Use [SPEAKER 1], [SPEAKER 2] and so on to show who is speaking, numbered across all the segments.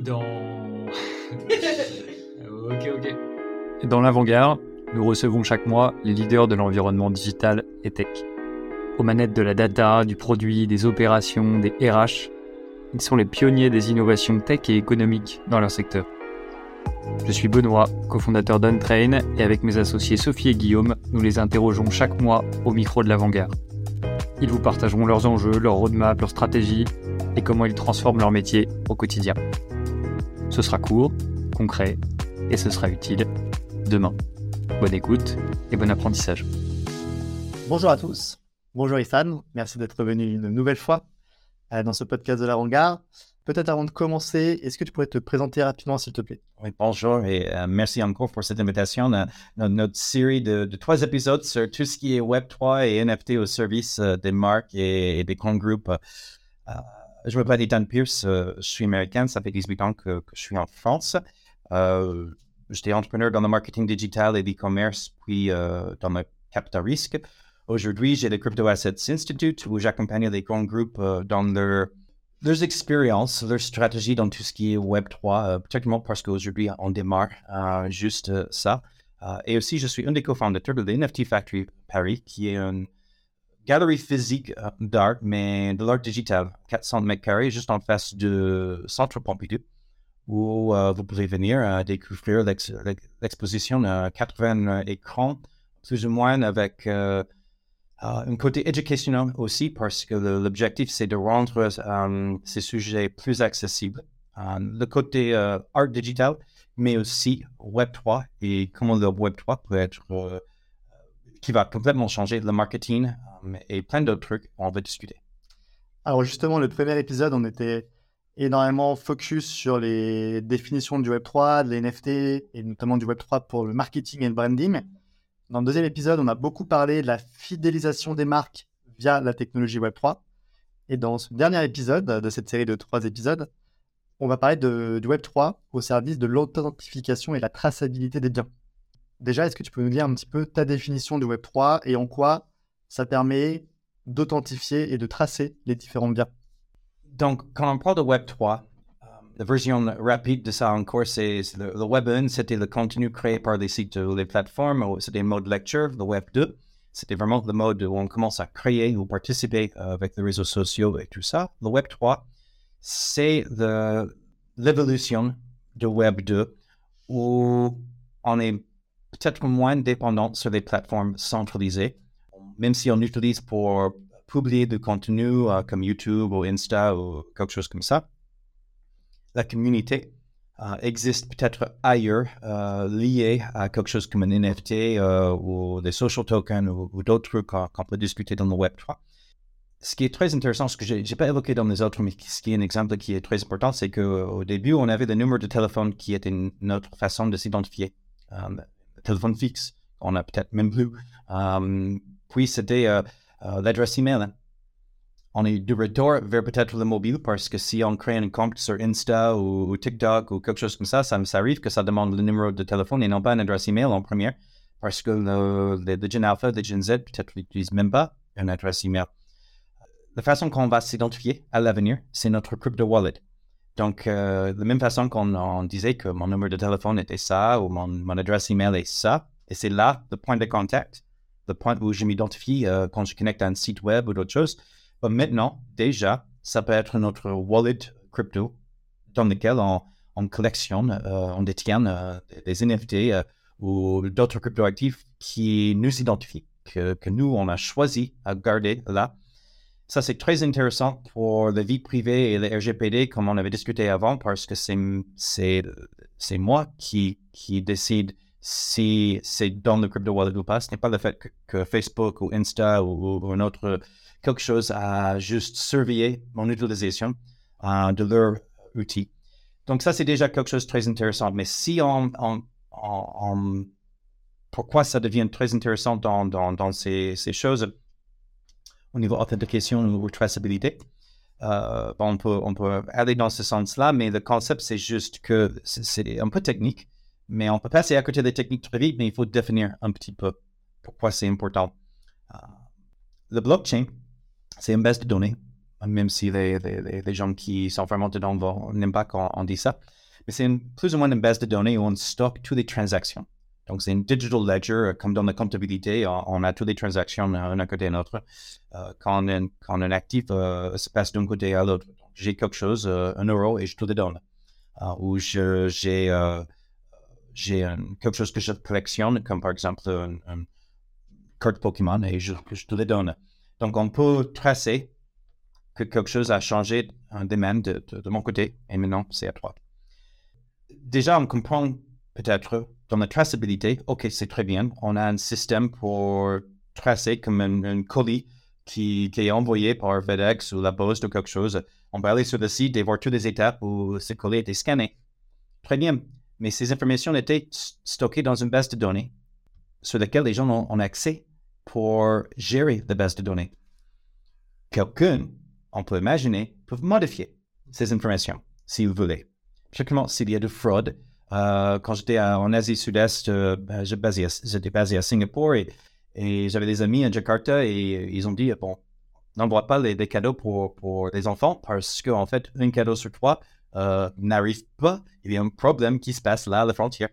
[SPEAKER 1] Dans. ok, ok.
[SPEAKER 2] Dans l'avant-garde, nous recevons chaque mois les leaders de l'environnement digital et tech. Aux manettes de la data, du produit, des opérations, des RH, ils sont les pionniers des innovations tech et économiques dans leur secteur. Je suis Benoît, cofondateur d'Untrain, et avec mes associés Sophie et Guillaume, nous les interrogeons chaque mois au micro de l'avant-garde. Ils vous partageront leurs enjeux, leurs roadmaps, leurs stratégies et comment ils transforment leur métier au quotidien. Ce sera court, concret et ce sera utile demain. Bonne écoute et bon apprentissage.
[SPEAKER 3] Bonjour à tous. Bonjour Ethan. Merci d'être venu une nouvelle fois euh, dans ce podcast de l'avant-garde. Peut-être avant de commencer, est-ce que tu pourrais te présenter rapidement, s'il te plaît?
[SPEAKER 4] Oui, bonjour et euh, merci encore pour cette invitation. notre série de, trois épisodes sur tout ce qui est Web3 et NFT au service euh, des marques et, des grands groupes. Euh, je m'appelle Ethan Pierce, je suis américain, ça fait 18 ans que, je suis en France. J'étais entrepreneur dans le marketing digital et l'e-commerce, puis dans le capital risque. Aujourd'hui, j'ai le Crypto Assets Institute où j'accompagne les grands groupes dans leur leurs expériences, leur stratégie dans tout ce qui est Web3, euh, particulièrement parce qu'aujourd'hui, on démarre euh, juste euh, ça. et aussi, je suis un des cofondateurs de l'NFT Factory Paris, qui est une galerie physique d'art, mais de l'art digital, 400 mètres carrés, juste en face du Centre Pompidou, où vous pouvez venir découvrir l'exposition à 80 écrans, plus ou moins avec euh, un côté éducationnel aussi, parce que l'objectif, c'est de rendre euh, ces sujets plus accessibles. Euh, le côté art digital, mais aussi Web3 et comment le Web3 peut être, qui va complètement changer le marketing et plein d'autres trucs, on va discuter.
[SPEAKER 3] Alors justement, le premier épisode, on était énormément focus sur les définitions du Web3, de l'NFT et notamment du Web3 pour le marketing et le branding. Dans le deuxième épisode, on a beaucoup parlé de la fidélisation des marques via la technologie Web3. Et dans ce dernier épisode de cette série de trois épisodes, on va parler du Web3 au service de l'authentification et la traçabilité des biens. Déjà, est-ce que tu peux nous dire un petit peu ta définition du Web3 et en quoi ça permet d'authentifier et de tracer les différents biens
[SPEAKER 4] Donc, quand on parle de Web3, la version rapide de ça encore, c'est le, Web 1, c'était le contenu créé par les sites ou les plateformes, c'était le mode lecture. Le Web 2, c'était vraiment le mode où on commence à créer ou participer euh, avec les réseaux sociaux et tout ça. Le Web 3, c'est l'évolution du Web 2 où on est peut-être moins dépendant sur les plateformes centralisées, même si on utilise pour publier du contenu euh, comme YouTube ou Insta ou quelque chose comme ça la communauté euh, existe peut-être ailleurs, euh, liée à quelque chose comme un NFT ou des social tokens ou, d'autres trucs qu'on peut discuter dans le Web3. Ce qui est très intéressant, ce que je n'ai pas évoqué dans les autres, mais ce qui est un exemple qui est très important, c'est qu'au début, on avait le numéro de téléphone qui était notre façon de s'identifier. Téléphone fixe, on a peut-être même plus. puis c'était l'adresse email. Hein on est de retour vers peut-être le mobile parce que si on crée un compte sur Insta ou, TikTok ou quelque chose comme ça, ça, arrive que ça demande le numéro de téléphone et non pas une adresse email en première parce que le, les, Gen Alpha, les Gen Z, peut-être n'utilisent même pas une adresse email. La façon qu'on va s'identifier à l'avenir, c'est notre crypto wallet. Donc, euh, de la même façon qu'on disait que mon numéro de téléphone était ça ou mon, adresse email est ça, et c'est là le point de contact, le point où je m'identifie euh, quand je connecte à un site web ou d'autres choses maintenant, déjà, ça peut être notre wallet crypto dans lequel on, collectionne, euh, on détient des NFT ou d'autres cryptoactifs qui nous identifient, que, nous, on a choisi à garder là. Ça, c'est très intéressant pour la vie privée et le RGPD, comme on avait discuté avant, parce que c'est moi qui, décide si c'est dans le crypto wallet ou pas. Ce n'est pas le fait que, Facebook ou Insta ou, un autre quelque chose à juste surveiller mon utilisation euh, de leur outil. Donc ça, c'est déjà quelque chose de très intéressant. Mais si on, pourquoi ça devient très intéressant dans, ces, choses? Au niveau authentication ou traçabilité, euh, on, peut, aller dans ce sens-là, mais le concept, c'est juste que c'est un peu technique, mais on peut passer à côté des techniques très vite, mais il faut définir un petit peu pourquoi c'est important. Euh, le blockchain, c'est une base de données même si les, gens qui sont vraiment dedans n'aiment pas quand on dit ça. Mais c'est plus ou moins une base de données où on stocke toutes les transactions. Donc, c'est une digital ledger, comme dans la comptabilité, on, a toutes les transactions d'un côté et de l'autre. Euh, quand, un, quand, un, actif euh, se passe d'un côté à l'autre, j'ai quelque chose, euh, un euro, et je te le donne. ou j'ai j'ai quelque chose que je collectionne, comme par exemple une, carte Pokémon, et je, te le donne. Donc, on peut tracer que quelque chose a changé un domaine de, de, mon côté, et maintenant, c'est à toi. Déjà, on comprend peut-être dans la traçabilité, OK, c'est très bien. On a un système pour tracer comme un, colis qui, est envoyé par FedEx ou la Poste ou quelque chose. On peut aller sur le site et voir toutes les étapes où ce colis a été scanné. Très bien. Mais ces informations étaient stockées dans une base de données sur laquelle les gens ont, accès pour gérer la base de données. Quelqu'un, on peut imaginer, peut modifier ces informations s'il voulait. Particulièrement s'il y a de fraude euh, quand j'étais en Asie Sud-Est, euh, ben, j'étais basé à Singapour et, j'avais des amis à Jakarta et ils ont dit bon, n'envoie pas des cadeaux pour, pour les enfants parce qu'en en fait, un cadeau sur trois euh, n'arrive pas. Il y a un problème qui se passe là à la frontière.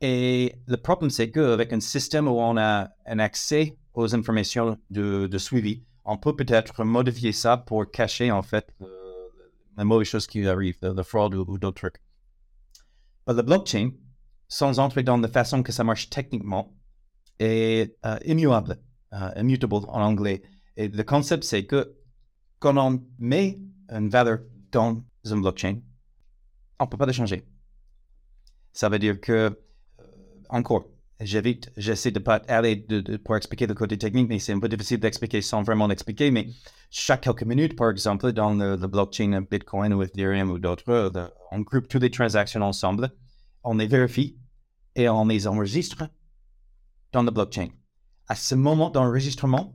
[SPEAKER 4] Et le problème, c'est qu'avec un système où on a un accès aux informations de suivi, on peut peut-être modifier ça pour cacher en fait la mauvaise chose qui arrive, la fraude ou d'autres trucs. Le blockchain, sans entrer dans la façon que ça marche techniquement, est euh, immuable, euh, immutable en anglais. Et le concept, c'est que quand on met une valeur dans un blockchain, on ne peut pas le changer. Ça veut dire que, euh, encore, j'évite, j'essaie de ne pas aller pour expliquer le côté technique, mais c'est un peu difficile d'expliquer sans vraiment l'expliquer. Mais chaque quelques minutes, par exemple, dans le, blockchain Bitcoin ou Ethereum ou d'autres, on groupe toutes les transactions ensemble, on les vérifie et on les enregistre dans le blockchain. À ce moment d'enregistrement,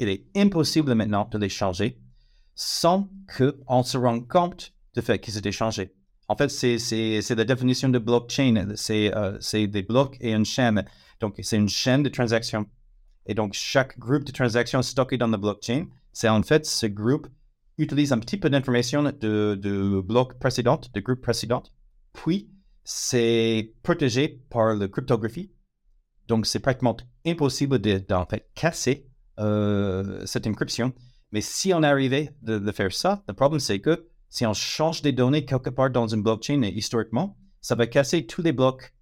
[SPEAKER 4] il est impossible maintenant de les changer sans qu'on se rende compte du fait qu'ils étaient changés. En fait, c'est la définition de blockchain. Euh, c'est des blocs et une chaîne. Donc, c'est une chaîne de transactions. Et donc, chaque groupe de transactions stocké dans le blockchain, c'est en fait ce groupe utilise un petit peu d'informations de, de bloc précédent, de groupe précédent, puis c'est protégé par la cryptographie. Donc, c'est pratiquement impossible d'en fait casser euh, cette encryption. Mais si on arrivait de, de faire ça, le problème c'est que si on change des données quelque part dans une blockchain historiquement, ça va casser tous les blocs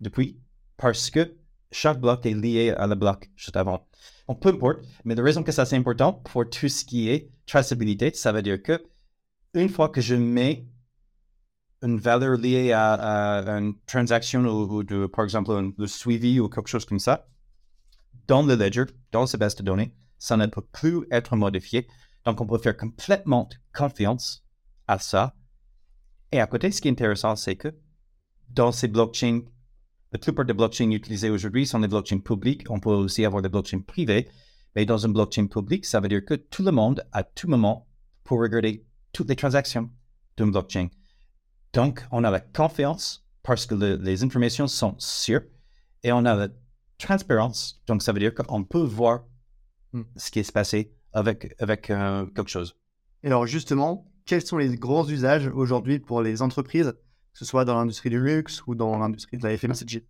[SPEAKER 4] depuis parce que chaque bloc est lié à le bloc juste avant. On peu importe, mais la raison que ça c'est important pour tout ce qui est traçabilité, ça veut dire que une fois que je mets une valeur liée à, une transaction ou, de, par exemple le suivi ou quelque chose comme ça, dans le ledger, dans cette base de données, ça ne peut plus être modifié. Donc, on peut faire complètement confiance à ça. Et à côté, ce qui est intéressant, c'est que dans ces blockchains, la plupart des blockchains utilisées aujourd'hui sont des blockchains publics. On peut aussi avoir des blockchains privés. Mais dans une blockchain publique, ça veut dire que tout le monde, à tout moment, peut regarder toutes les transactions d'une blockchain. Donc, on a la confiance parce que les informations sont sûres et on a la transparence. Donc, ça veut dire qu'on peut voir hmm. ce qui est passé avec, avec euh, quelque chose.
[SPEAKER 3] Et alors, justement, quels sont les grands usages aujourd'hui pour les entreprises, ce soit dans l'industrie du luxe ou dans l'industrie de la FMCG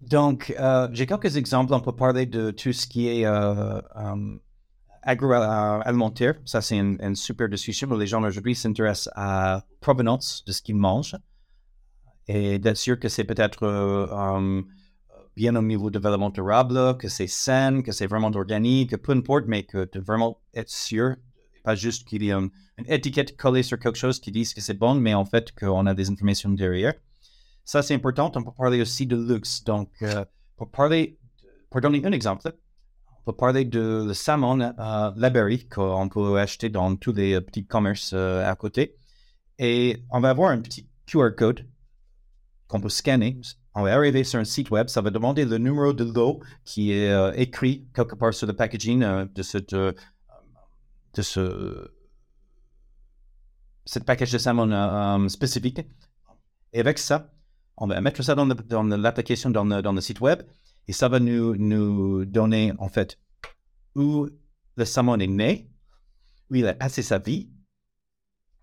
[SPEAKER 4] Donc, euh, j'ai quelques exemples. On peut parler de tout ce qui est euh, euh, agroalimentaire. Ça, c'est une, super discussion les gens aujourd'hui s'intéressent à provenance de ce qu'ils mangent et d'être sûr que c'est peut-être bien au niveau de développement durable, que c'est sain, que c'est vraiment organique, peu importe, mais que de vraiment être sûr pas juste qu'il y ait une, étiquette collée sur quelque chose qui dit que c'est bon, mais en fait qu'on a des informations derrière. Ça, c'est important. On peut parler aussi de luxe. Donc, euh, pour parler, pour donner un exemple, on peut parler de le salmon euh, Laberry qu'on peut acheter dans tous les euh, petits commerces euh, à côté. Et on va avoir un petit QR code qu'on peut scanner. On va arriver sur un site web, ça va demander le numéro de l'eau qui est écrit quelque part sur le packaging de cette de ce cette package de salmon euh, spécifique. Et avec ça, on va mettre ça dans l'application, dans, dans, le site web, et ça va nous, nous donner en fait où le salmon est né, où il a passé sa vie,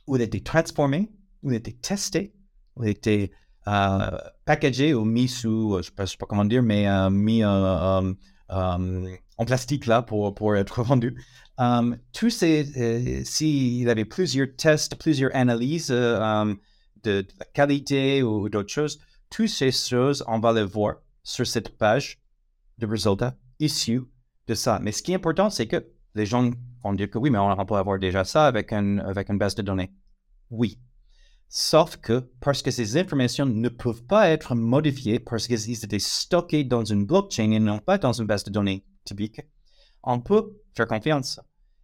[SPEAKER 4] où il a été transformé, où il a été testé, où il a été euh, packagé ou mis sous, je ne sais, pas comment dire, mais mis en plastique là pour, pour être vendu. tous ces, s'il avait plusieurs tests, plusieurs analyses de, de, la qualité ou d'autres choses, toutes ces choses, on va les voir sur cette page de résultats issus de ça. Mais ce qui est important, c'est que les gens vont dire que oui, mais on peut avoir déjà ça avec, un, avec une base de données. Oui. Sauf que parce que ces informations ne peuvent pas être modifiées parce qu'ils étaient stockés dans une blockchain et non pas dans une base de données typique, on peut faire confiance.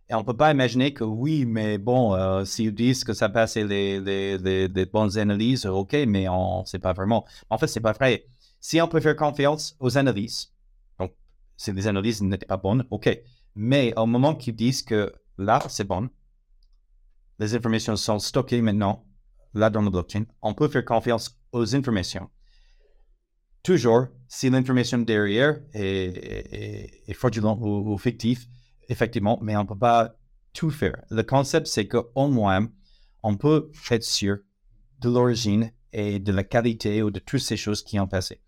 [SPEAKER 4] Et on ne peut pas imaginer que oui, mais bon, euh, s'ils disent que ça passe les, les, bonnes analyses, OK, mais on ne sait pas vraiment. En fait, ce n'est pas vrai. Si on peut faire confiance aux analyses, donc si les analyses n'étaient pas bonnes, OK. Mais au moment qu'ils disent que là, c'est bon, les informations sont stockées maintenant, là dans la blockchain, on peut faire confiance aux informations. Toujours, si l'information derrière est, est, fraudulente ou, fictive, effectivement, mais on ne peut pas tout faire. Le concept, c'est qu'au moins, on peut être sûr de l'origine et de la qualité ou de toutes ces choses qui ont passé.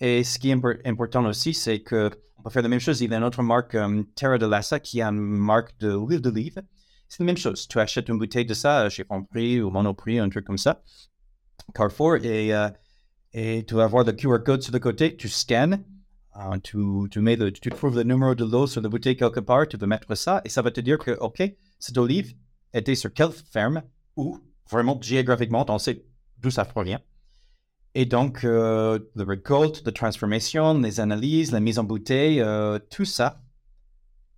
[SPEAKER 4] Et ce qui est important aussi, c'est que on peut faire la même chose. Il y a une autre marque, um, Terra de Lassa, qui a une marque de l'huile d'olive. C'est la même chose. Tu achètes une bouteille de ça chez Franprix ou Monoprix, un truc comme ça, Carrefour, et, euh, et tu vas avoir le QR code sur le côté, tu scannes, le, tu trouves le numéro de l'eau sur la bouteille quelque part, tu peux mettre ça, et ça va te dire que, OK, cette olive était sur quelle ferme, ou vraiment géographiquement, on sait d'où ça provient. Et donc, euh, le récolte, la transformation, les analyses, la mise en bouteille, euh, tout ça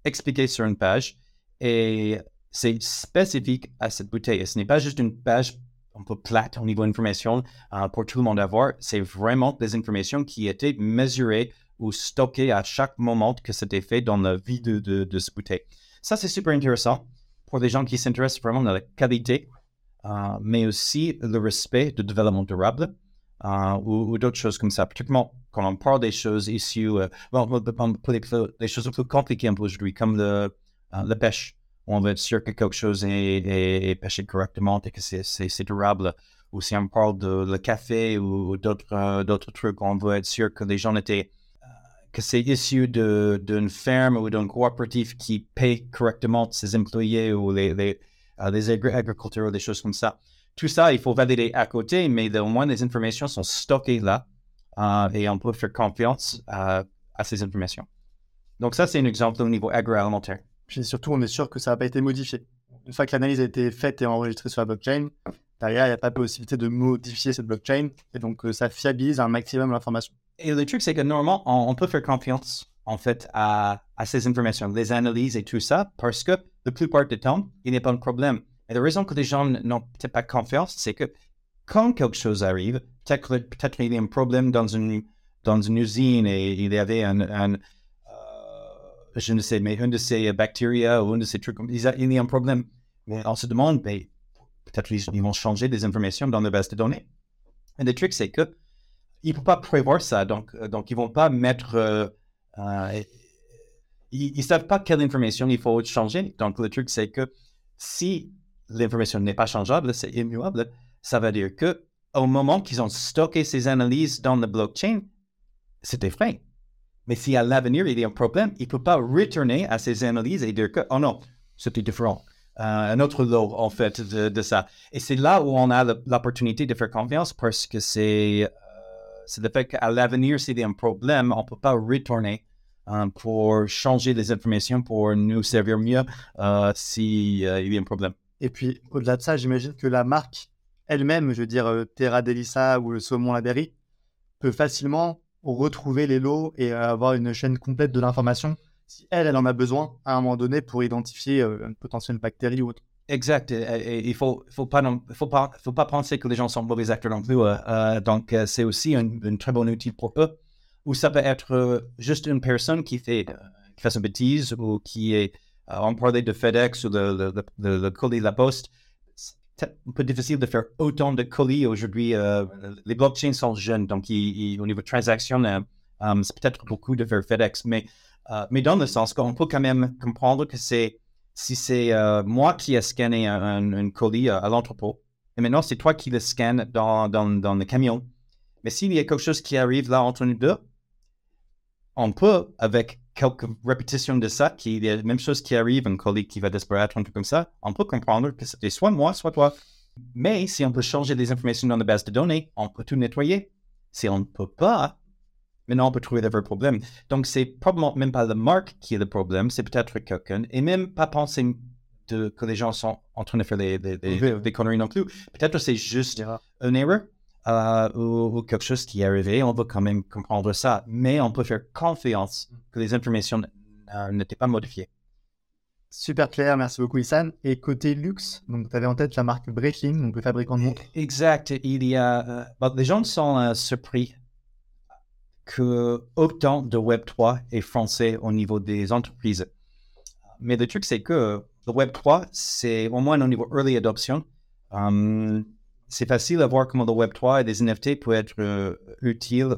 [SPEAKER 4] expliqué sur une page. Et c'est spécifique à cette bouteille. Et ce n'est pas juste une page un peu plate au niveau information euh, pour tout le monde à voir. C'est vraiment des informations qui étaient mesurées ou stockées à chaque moment que c'était fait dans la vie de, cette bouteille. Ça, c'est super intéressant pour les gens qui s'intéressent vraiment à la qualité, mais aussi le respect du développement durable. Euh, ou, d'autres choses comme ça. Particulièrement quand on parle des choses issues, euh, bon, des choses un peu compliquées aujourd'hui, comme euh, la pêche. On veut être sûr que quelque chose est, pêché correctement et que c'est durable. Ou si on parle de le café ou, d'autres trucs, on veut être sûr que les gens étaient que c'est issu d'une ferme ou d'un coopératif qui paye correctement ses employés ou les, les agriculteurs ou des choses comme ça tout ça, il faut valider à côté, mais au moins les informations sont stockées là euh, et on peut faire confiance à, ces informations. Donc ça, c'est un exemple au niveau agroalimentaire.
[SPEAKER 3] Puis surtout, on est sûr que ça n'a pas été modifié. Une fois que l'analyse a été faite et enregistrée sur la blockchain, derrière, il n'y a pas possibilité de modifier cette blockchain et donc euh, ça fiabilise un maximum l'information.
[SPEAKER 4] Et le truc, c'est que normalement, on, peut faire confiance en fait à, à, ces informations, les analyses et tout ça, parce que la plupart du temps, il n'y a pas de problème. Et la raison que les gens n'ont peut-être pas confiance, c'est que quand quelque chose arrive, peut-être peut qu'il y a un problème dans une, dans une usine et il y avait un, je ne sais, mais une de ces bactéries ou une de ces trucs, il y a, un problème. Mais on se demande, ben, peut-être ils vont changer des informations dans la base de données. Et le truc, c'est que ils ne peuvent pas prévoir ça, donc, euh, ils ne vont pas mettre. Euh, ils ne savent pas quelle information il faut changer. Donc le truc, c'est que si l'information n'est pas changeable, c'est immuable, ça veut dire que au moment qu'ils ont stocké ces analyses dans la blockchain, c'était vrai. Mais si à l'avenir il y a un problème, il ne peut pas retourner à ces analyses et dire que, oh non, c'était différent. Euh, un autre lot, en fait, de, ça. Et c'est là où on a l'opportunité de faire confiance parce que c'est euh, le fait qu'à l'avenir, s'il y a un problème, on ne peut pas retourner euh, pour changer les informations pour nous servir mieux s'il y a un problème.
[SPEAKER 3] Et puis, au-delà de ça, j'imagine que la marque elle-même, je veux dire euh, Terra Delissa ou le saumon Laberry, peut facilement retrouver les lots et avoir une chaîne complète de l'information si elle, elle en a besoin à un moment donné pour identifier euh, une potentielle bactérie ou autre.
[SPEAKER 4] Exact. Et, il faut, faut pas, faut pas, faut pas penser que les gens sont mauvais acteurs non plus. Euh, donc, c'est aussi un, très bon outil pour eux. Ou ça peut être juste une personne qui fait, qui fait une bêtise ou qui est euh, on parlait de FedEx ou de, le colis La Poste. Un peu difficile de faire autant de colis aujourd'hui. Euh, les blockchains sont jeunes, donc au niveau de transaction, euh, c'est peut-être beaucoup de faire FedEx, mais, mais dans le sens qu'on peut quand même comprendre que c'est si c'est euh, moi qui ai scanné un, un colis à, l'entrepôt, et maintenant c'est toi qui le scannes dans, dans, dans le camion, mais s'il y a quelque chose qui arrive là entre nous deux, on peut, avec quelques répétitions de ça, qu'il y a la même chose qui arrive, un colis qui va disparaître, un truc comme ça, on peut comprendre que c'était soit moi, soit toi. Mais si on peut changer des informations dans la base de données, on peut tout nettoyer. Si on ne peut pas, maintenant on peut trouver de vrais problèmes. Donc c'est probablement même pas la marque qui est le problème, c'est peut-être quelqu'un, et même pas penser que les gens sont en train de faire des, des, conneries non plus. Peut-être c'est juste une erreur euh, ou, quelque chose qui est arrivé, on va quand même comprendre ça, mais on peut faire confiance que les informations n'étaient pas modifiées.
[SPEAKER 3] Super clair, merci beaucoup Issan. Et côté luxe, donc tu avais en tête la marque Breitling, donc le fabricant de montres.
[SPEAKER 4] Exact, il y a... Euh, les gens sont euh, surpris que autant de Web3 est français au niveau des entreprises. Mais le truc, c'est que le Web3, c'est au moins au niveau early adoption. C'est facile à voir comment le Web3 et les NFT peuvent être euh, utiles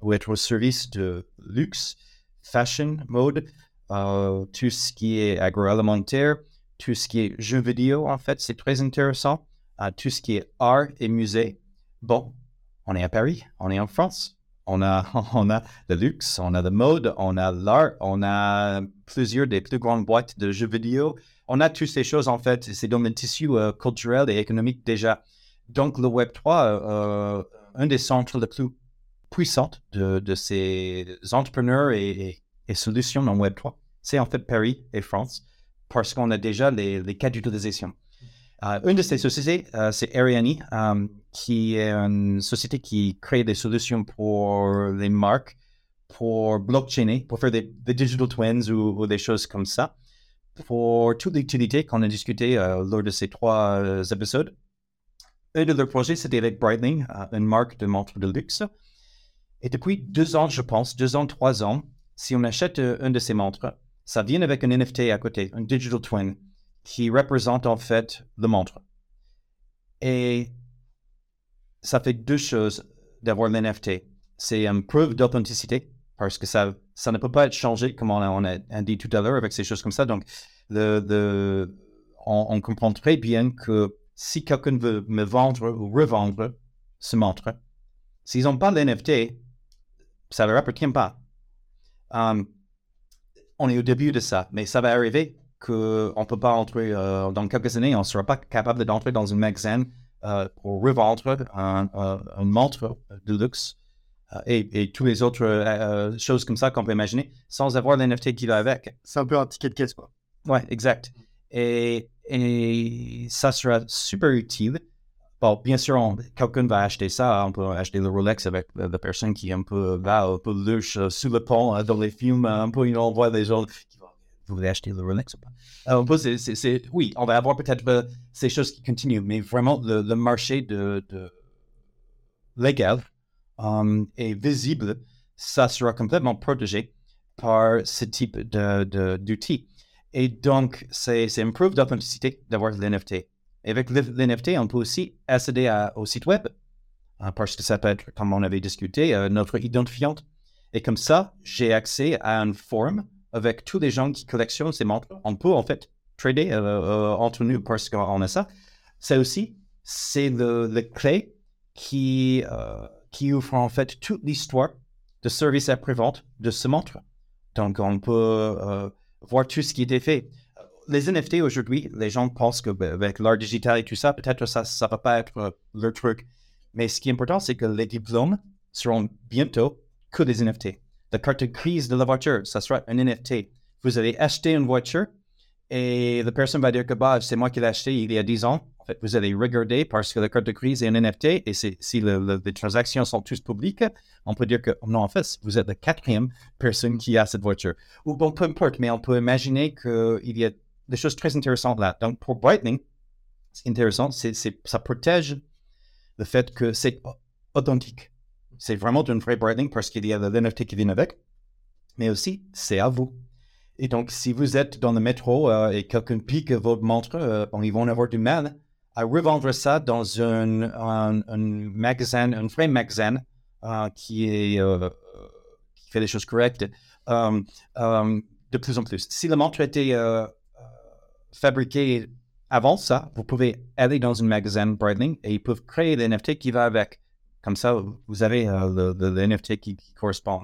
[SPEAKER 4] ou être au service de luxe, fashion, mode, euh, tout ce qui est agroalimentaire, tout ce qui est jeux vidéo, en fait, c'est très intéressant. Euh, tout ce qui est art et musée. Bon, on est à Paris, on est en France. On a, on a le luxe, on a la mode, on a l'art, on a plusieurs des plus grandes boîtes de jeux vidéo. On a toutes ces choses, en fait. C'est dans le tissu culturel et économique déjà. Donc, le Web3, euh, un des centres les plus puissants de, ces entrepreneurs et, solutions dans Web3, c'est en fait Paris et France, parce qu'on a déjà les, cas d'utilisation. Euh, une de ces sociétés, euh, c'est Ariani, qui est une société qui crée des solutions pour les marques, pour blockchainer, pour faire des, digital twins ou, des choses comme ça, pour toute l'utilité qu'on a discuté lors de ces trois épisodes. Un de leurs projets, c'était avec Breitling, euh, une marque de montres de luxe. Et depuis deux ans, je pense, deux ans, trois ans, si on achète euh, une de ces montres, ça vient avec un NFT à côté, un digital twin, qui représente en fait le montre. Et ça fait deux choses d'avoir l'NFT. C'est une preuve d'authenticité, parce que ça, ça ne peut pas être changé, comme on a, dit tout à l'heure, avec ces choses comme ça. Donc, on comprend très bien que si quelqu'un veut me vendre ou revendre ce montre, s'ils n'ont pas l'NFT, ça ne leur appartient pas. Um, on est au début de ça, mais ça va arriver qu'on ne peut pas entrer, euh, dans quelques années, on ne sera pas capable d'entrer dans un magasin euh, pour revendre un, montre de luxe euh, et, et toutes les autres choses comme ça qu'on peut imaginer sans avoir l'NFT qui va avec.
[SPEAKER 3] C'est un peu un ticket de caisse, quoi.
[SPEAKER 4] Ouais, exact. Et et ça sera super utile. Bon, bien sûr, quelqu'un va acheter ça. On peut acheter le Rolex avec la personne qui un peu va un peu louche euh, sous le pont hein, dans les films. Un peu, on voit des gens qui vont vous voulez acheter le Rolex ou pas? Euh, c'est, oui, on va avoir peut-être euh, ces choses qui continuent, mais vraiment le, marché de, légal est visible. Ça sera complètement protégé par ce type de, d'outils. Et donc, c'est une d'authenticité d'avoir l'NFT. Avec l'NFT, on peut aussi accéder au site web, hein, parce que ça peut être, comme on avait discuté, euh, notre identifiante. Et comme ça, j'ai accès à un forum avec tous les gens qui collectionnent ces montres. On peut en fait trader euh, euh, entre nous parce qu'on a ça. Ça aussi, c'est le, le, clé qui, qui ouvre en fait toute l'histoire de service après-vente de ce montre. Donc, on peut voir tout ce qui était fait. Les NFT aujourd'hui, les gens pensent qu'avec ben, l'art digital et tout ça, peut-être ça ne va pas être euh, leur truc. Mais ce qui est important, c'est que les diplômes seront bientôt que des NFT. La carte de crise de la voiture, ça sera un NFT. Vous allez acheter une voiture et la personne va dire que bah, c'est moi qui l'ai acheté il y a 10 ans. Vous allez regarder parce que la carte de crise est un NFT et si les transactions sont toutes publiques, on peut dire que non, en fait, vous êtes la quatrième personne qui a cette voiture. Ou bon, peu importe, mais on peut imaginer qu'il y a des choses très intéressantes là. Donc, pour Brightling, c'est intéressant, ça protège le fait que c'est authentique. C'est vraiment une vraie Brightling parce qu'il y a l'NFT qui vient avec, mais aussi, c'est à vous. Et donc, si vous êtes dans le métro euh, et quelqu'un pique votre montre, euh, bon, ils vont avoir du mal à revendre ça dans un, un, magasin, un vrai magasin euh, qui, est, euh, qui fait les choses correctes euh, de plus en plus. Si la montre était fabriquer avant ça. Vous pouvez aller dans un magasin Brightling et ils peuvent créer des NFT qui va avec. Comme ça, vous avez euh, le, NFT qui, correspond.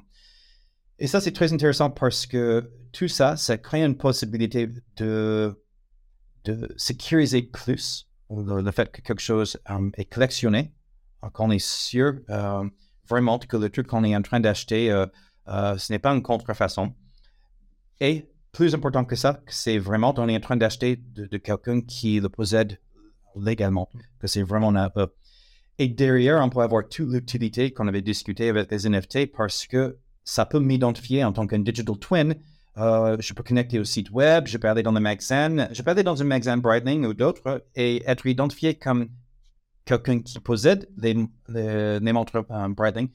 [SPEAKER 4] Et ça, c'est très intéressant parce que tout ça, ça crée une possibilité de, de sécuriser plus le, fait que quelque chose euh, est collectionné, qu'on est sûr euh, vraiment que le truc qu'on est en train d'acheter, ce n'est pas une contrefaçon. Et plus important que ça, c'est vraiment on est en train d'acheter de, quelqu'un qui le possède légalement, que c'est vraiment un peu. Et derrière, on peut avoir toute l'utilité qu'on avait discuté avec les NFT parce que ça peut m'identifier en tant qu'un digital twin. Euh, je peux connecter au site web, je peux aller dans le magasin, je peux aller dans un magasin Brightling ou d'autres et être identifié comme quelqu'un qui possède les, montres euh, Brightling,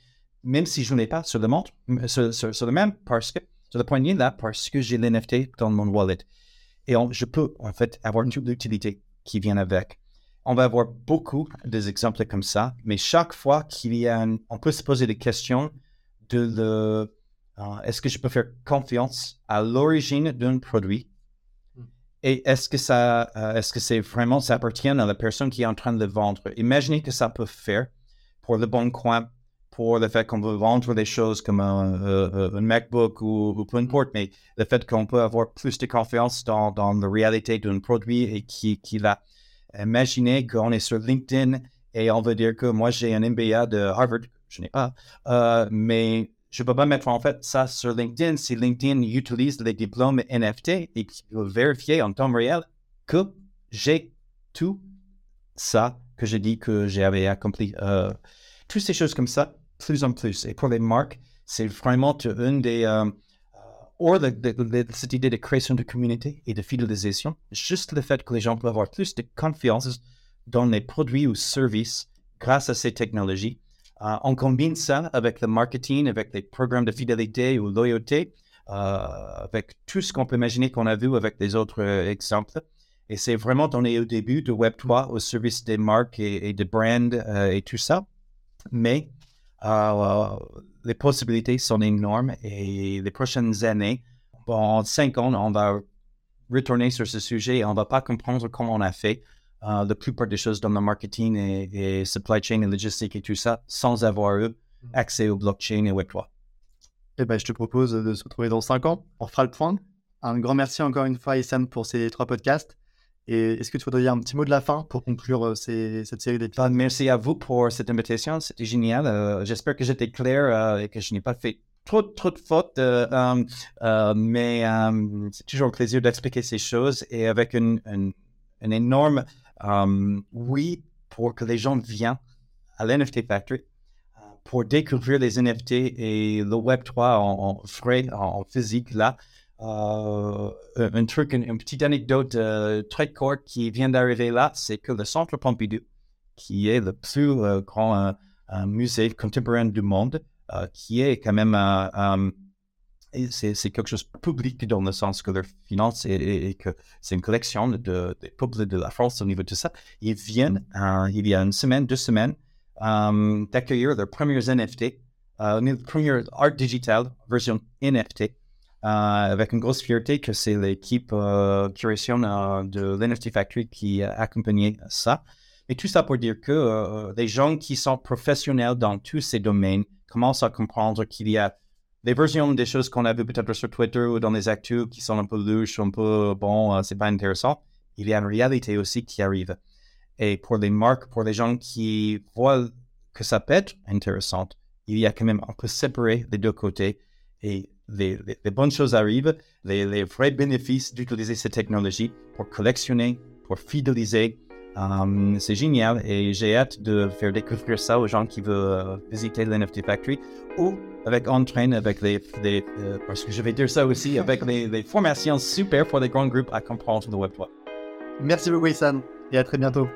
[SPEAKER 4] même si je ne l'ai pas sur le montre, sur, sur le même, parce que sur le poignet là parce que j'ai l'NFT dans mon wallet. Et je peux en fait avoir toute l'utilité qui vient avec. On va avoir beaucoup d'exemples comme ça, mais chaque fois qu'il y a un, on peut se poser des questions de le, euh, est-ce que je peux faire confiance à l'origine d'un produit? Hmm. et est-ce que ça, euh, est-ce que c'est vraiment, ça appartient à la personne qui est en train de le vendre? Imaginez que ça peut faire pour le bon coin pour le fait qu'on veut vendre des choses comme un, euh, euh, MacBook ou, peu importe, mais le fait qu'on peut avoir plus de confiance dans, dans la réalité d'un produit et qui, qui va imaginer qu'on est sur LinkedIn et on veut dire que moi j'ai un MBA de Harvard, je n'ai pas, euh, mais je ne peux pas mettre en fait ça sur LinkedIn si LinkedIn utilise les diplômes NFT et qui veut vérifier en temps réel que j'ai tout ça que j'ai dit que j'avais accompli. toutes ces choses comme ça, plus en plus. Et pour les marques, c'est vraiment une des... Euh, ou cette idée de création de communauté et de fidélisation, juste le fait que les gens peuvent avoir plus de confiance dans les produits ou services grâce à ces technologies. Euh, on combine ça avec le marketing, avec les programmes de fidélité ou loyauté, euh, avec tout ce qu'on peut imaginer qu'on a vu avec les autres exemples. Et c'est vraiment, on est au début de Web3 au service des marques et, et de brands et tout ça. Mais euh, les possibilités sont énormes et les prochaines années, en cinq ans, on va retourner sur ce sujet et on ne va pas comprendre comment on a fait euh, la plupart des choses dans le marketing et, supply chain et logistique et tout ça sans avoir eu mm. accès au blockchain et Web3.
[SPEAKER 3] Eh ben, je te propose de se retrouver dans cinq ans. On fera le point. Un grand merci encore une fois, Issam, pour ces trois podcasts. Et est-ce que tu voudrais dire un petit mot de la fin pour conclure euh, cette série d'épisodes?
[SPEAKER 4] Merci à vous pour cette invitation, c'était génial. Euh, j'espère que j'étais clair euh, et que je n'ai pas fait trop, trop de fautes, mais c'est toujours un plaisir d'expliquer ces choses et avec un, énorme oui pour que les gens viennent à l'NFT Factory pour découvrir les NFT et le Web3 en, frais, en physique là. Euh, un truc, une, petite anecdote euh, très courte qui vient d'arriver là, c'est que le Centre Pompidou, qui est le plus euh, grand musée contemporain du monde, qui est quand même c'est quelque chose de public dans le sens que leur finance et, que c'est une collection de, des peuples de la France au niveau de ça. Ils viennent, il y a une semaine, deux semaines, d'accueillir leurs premiers NFT, euh, première art digital version NFT euh, avec une grosse fierté que c'est l'équipe euh, curation euh, de l'NFT Factory qui a accompagné ça. Et tout ça pour dire que les gens qui sont professionnels dans tous ces domaines commencent à comprendre qu'il y a des versions des choses qu'on a vues peut-être sur Twitter ou dans les actus qui sont un peu louches, un peu bon, c'est pas intéressant. Il y a une réalité aussi qui arrive. Et pour les marques, pour les gens qui voient que ça peut être intéressant, il y a quand même, on peut séparer les deux côtés et les, bonnes choses arrivent, les, vrais bénéfices d'utiliser ces technologies pour collectionner, pour fidéliser. Euh, c'est génial et j'ai hâte de faire découvrir ça aux gens qui veulent euh, visiter l'NFT Factory ou avec Entrain, avec les, euh, parce que je vais dire ça aussi, avec les, formations super pour les grands groupes à comprendre le web.
[SPEAKER 3] Merci beaucoup, Issan, et à très bientôt.